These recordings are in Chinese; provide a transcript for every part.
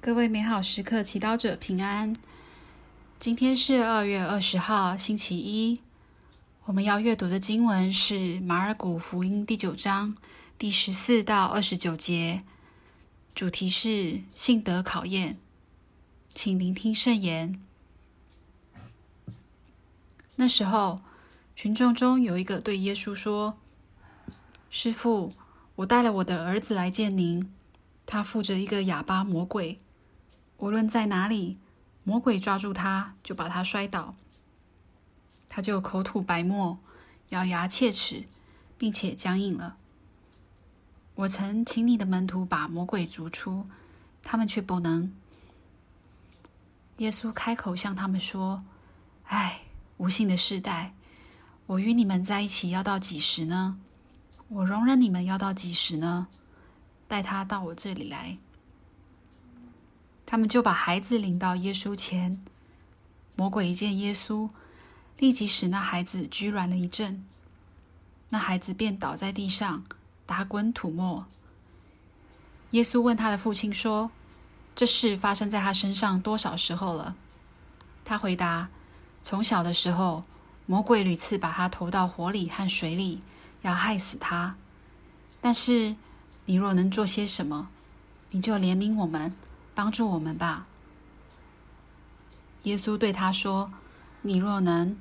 各位美好时刻祈祷者平安。今天是二月二十号，星期一。我们要阅读的经文是马尔谷福音第九章第十四到二十九节，主题是信德考验。请聆听圣言。那时候，群众中有一个对耶稣说：“师傅，我带了我的儿子来见您，他附着一个哑巴魔鬼。”无论在哪里，魔鬼抓住他，就把他摔倒，他就口吐白沫，咬牙切齿，并且僵硬了。我曾请你的门徒把魔鬼逐出，他们却不能。耶稣开口向他们说：“唉，无信的世代，我与你们在一起要到几时呢？我容忍你们要到几时呢？带他到我这里来。”他们就把孩子领到耶稣前。魔鬼一见耶稣，立即使那孩子拘软了一阵。那孩子便倒在地上，打滚吐沫。耶稣问他的父亲说：“这事发生在他身上多少时候了？”他回答：“从小的时候，魔鬼屡次把他投到火里和水里，要害死他。但是你若能做些什么，你就怜悯我们。”帮助我们吧，耶稣对他说：“你若能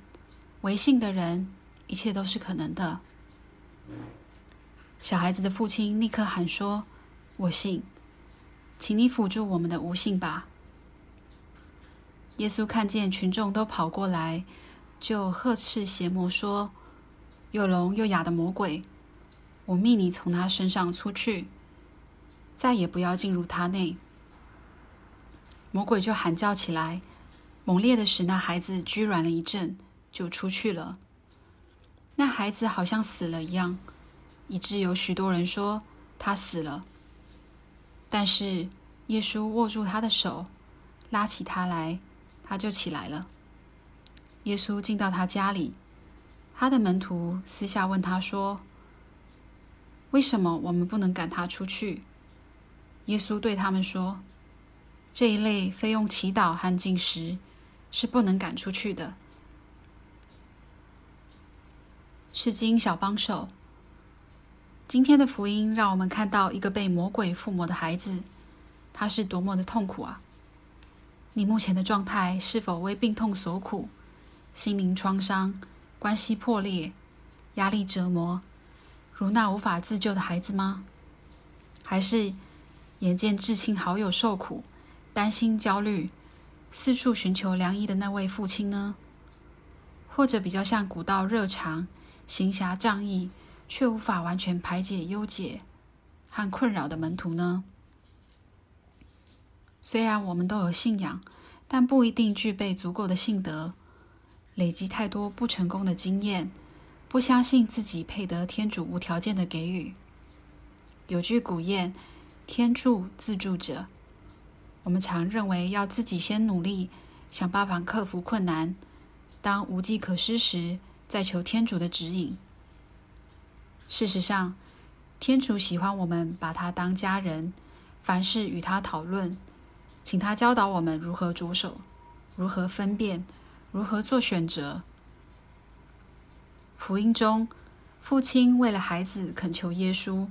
为信的人，一切都是可能的。”小孩子的父亲立刻喊说：“我信，请你辅助我们的无信吧。”耶稣看见群众都跑过来，就呵斥邪魔说：“又聋又哑的魔鬼，我命你从他身上出去，再也不要进入他内。”魔鬼就喊叫起来，猛烈的使那孩子拘软了一阵，就出去了。那孩子好像死了一样，以致有许多人说他死了。但是耶稣握住他的手，拉起他来，他就起来了。耶稣进到他家里，他的门徒私下问他说：“为什么我们不能赶他出去？”耶稣对他们说。这一类非用祈祷和进食是不能赶出去的。是经小帮手。今天的福音让我们看到一个被魔鬼附魔的孩子，他是多么的痛苦啊！你目前的状态是否为病痛所苦、心灵创伤、关系破裂、压力折磨，如那无法自救的孩子吗？还是眼见至亲好友受苦？担心、焦虑，四处寻求良医的那位父亲呢？或者比较像古道热肠、行侠仗义，却无法完全排解忧结和困扰的门徒呢？虽然我们都有信仰，但不一定具备足够的信德，累积太多不成功的经验，不相信自己配得天主无条件的给予。有句古谚：“天助自助者。”我们常认为要自己先努力，想办法克服困难。当无计可施时，再求天主的指引。事实上，天主喜欢我们把他当家人，凡事与他讨论，请他教导我们如何着手，如何分辨，如何做选择。福音中，父亲为了孩子恳求耶稣：“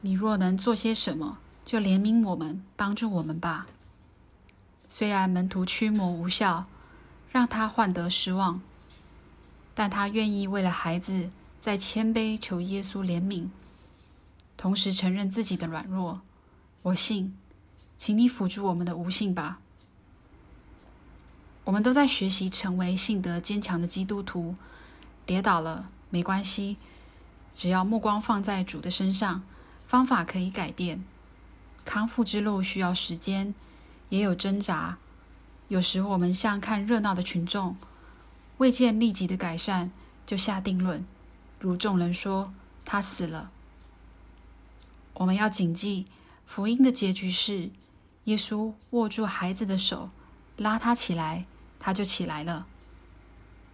你若能做些什么？”就怜悯我们，帮助我们吧。虽然门徒驱魔无效，让他患得失望，但他愿意为了孩子，在谦卑求耶稣怜悯，同时承认自己的软弱。我信，请你辅助我们的无信吧。我们都在学习成为信德坚强的基督徒。跌倒了没关系，只要目光放在主的身上，方法可以改变。康复之路需要时间，也有挣扎。有时我们像看热闹的群众，未见立即的改善就下定论，如众人说他死了。我们要谨记，福音的结局是耶稣握住孩子的手，拉他起来，他就起来了。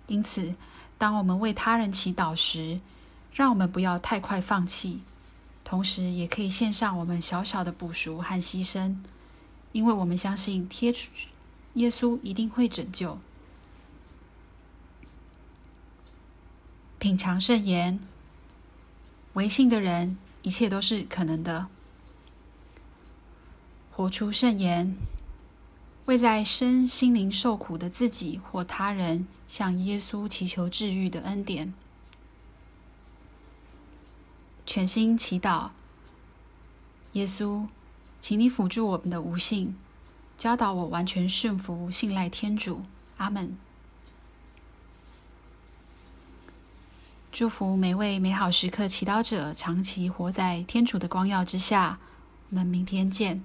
因此，当我们为他人祈祷时，让我们不要太快放弃。同时，也可以献上我们小小的补赎和牺牲，因为我们相信贴出耶稣一定会拯救。品尝圣言，唯信的人，一切都是可能的。活出圣言，为在身心灵受苦的自己或他人，向耶稣祈求治愈的恩典。全心祈祷，耶稣，请你辅助我们的无信，教导我完全顺服、信赖天主。阿门。祝福每位美好时刻祈祷者，长期活在天主的光耀之下。我们明天见。